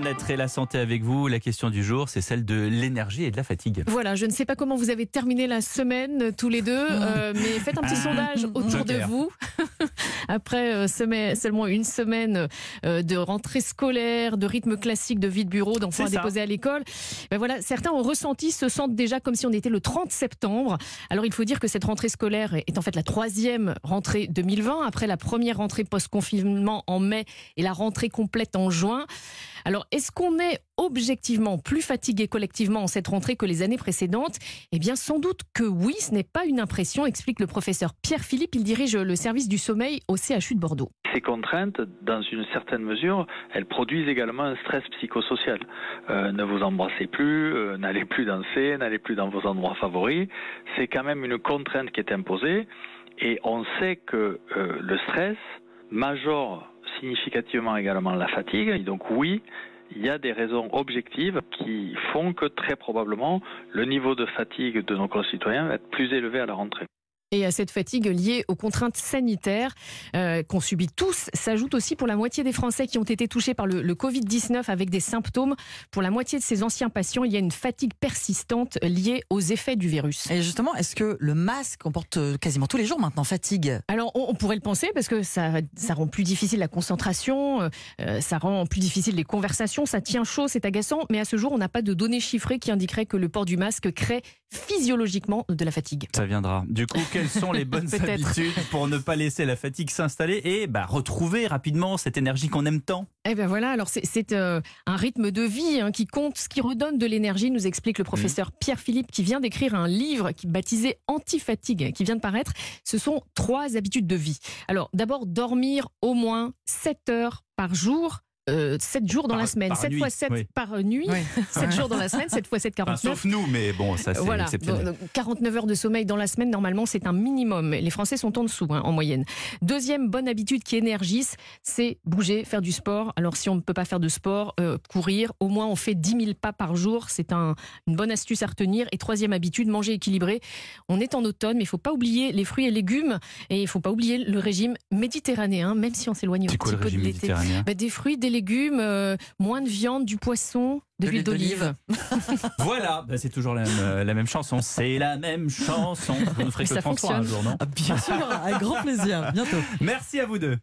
bien-être et la santé avec vous. La question du jour, c'est celle de l'énergie et de la fatigue. Voilà, je ne sais pas comment vous avez terminé la semaine tous les deux, euh, mais faites un petit Ah. sondage autour de vous. Après euh, semaine- seulement une semaine euh, de rentrée scolaire, de rythme classique de vie de bureau, d'enfants déposer à l'école, ben voilà, certains ont ressenti, se sentent déjà comme si on était le 30 septembre. Alors il faut dire que cette rentrée scolaire est en fait la troisième rentrée 2020, après la première rentrée post-confinement en mai et la rentrée complète en juin. Alors, est-ce qu'on est objectivement plus fatigué collectivement en cette rentrée que les années précédentes Eh bien, sans doute que oui, ce n'est pas une impression, explique le professeur Pierre Philippe. Il dirige le service du sommeil au CHU de Bordeaux. Ces contraintes, dans une certaine mesure, elles produisent également un stress psychosocial. Euh, ne vous embrassez plus, euh, n'allez plus danser, n'allez plus dans vos endroits favoris. C'est quand même une contrainte qui est imposée. Et on sait que euh, le stress majore significativement également la fatigue. Et donc oui, il y a des raisons objectives qui font que très probablement le niveau de fatigue de nos concitoyens va être plus élevé à la rentrée. Et à cette fatigue liée aux contraintes sanitaires euh, qu'on subit tous, s'ajoute aussi pour la moitié des Français qui ont été touchés par le, le Covid-19 avec des symptômes. Pour la moitié de ces anciens patients, il y a une fatigue persistante liée aux effets du virus. Et justement, est-ce que le masque qu'on porte euh, quasiment tous les jours maintenant fatigue? Alors, on, on pourrait le penser parce que ça, ça rend plus difficile la concentration, euh, euh, ça rend plus difficile les conversations, ça tient chaud, c'est agaçant. Mais à ce jour, on n'a pas de données chiffrées qui indiqueraient que le port du masque crée physiologiquement de la fatigue. Ça viendra. Du coup, quelles sont les bonnes habitudes pour ne pas laisser la fatigue s'installer et bah, retrouver rapidement cette énergie qu'on aime tant? Eh bien voilà, alors c'est- euh, un rythme de vie hein, qui compte, ce qui redonne de l'énergie, nous explique le professeur Pierre Philippe qui vient d'écrire un livre qui baptisé Anti-fatigue, qui vient de paraître. Ce sont trois habitudes de vie. Alors d'abord, dormir au moins 7 heures par jour. Euh, 7 jours dans Par- la semaine, par 7 nuit, fois 7 oui. par nuit, Oui. 7 jours dans la semaine, 7 fois 7, Enfin, 49. Sauf nous, mais bon, ça c'est Voilà, exceptionnel. donc, 49 heures de sommeil dans la semaine, normalement, c'est un minimum. Les Français sont en dessous, hein, en moyenne. Deuxième bonne habitude qui énergise, c'est bouger, faire du sport. Alors, si on ne peut pas faire de sport, euh, courir, au moins on fait 10 000 pas par jour. C'est un- une bonne astuce à retenir. Et troisième habitude, manger équilibré. On est en automne, mais il faut pas oublier les fruits et légumes. Et il faut pas oublier le régime méditerranéen, même si on s'éloigne un C'est quoi petit le peu de régime l'été. méditerranéen? Bah, des fruits, des légumes, euh, moins de viande, du poisson, de, De l'huile d'olive. Voilà, bah, c'est toujours la même, euh, la même chanson. C'est la même chanson. Vous ne ferez que ça 33 un fonctionne. jour, non Ah, Bien sûr, avec grand plaisir. Bientôt. Merci à vous deux.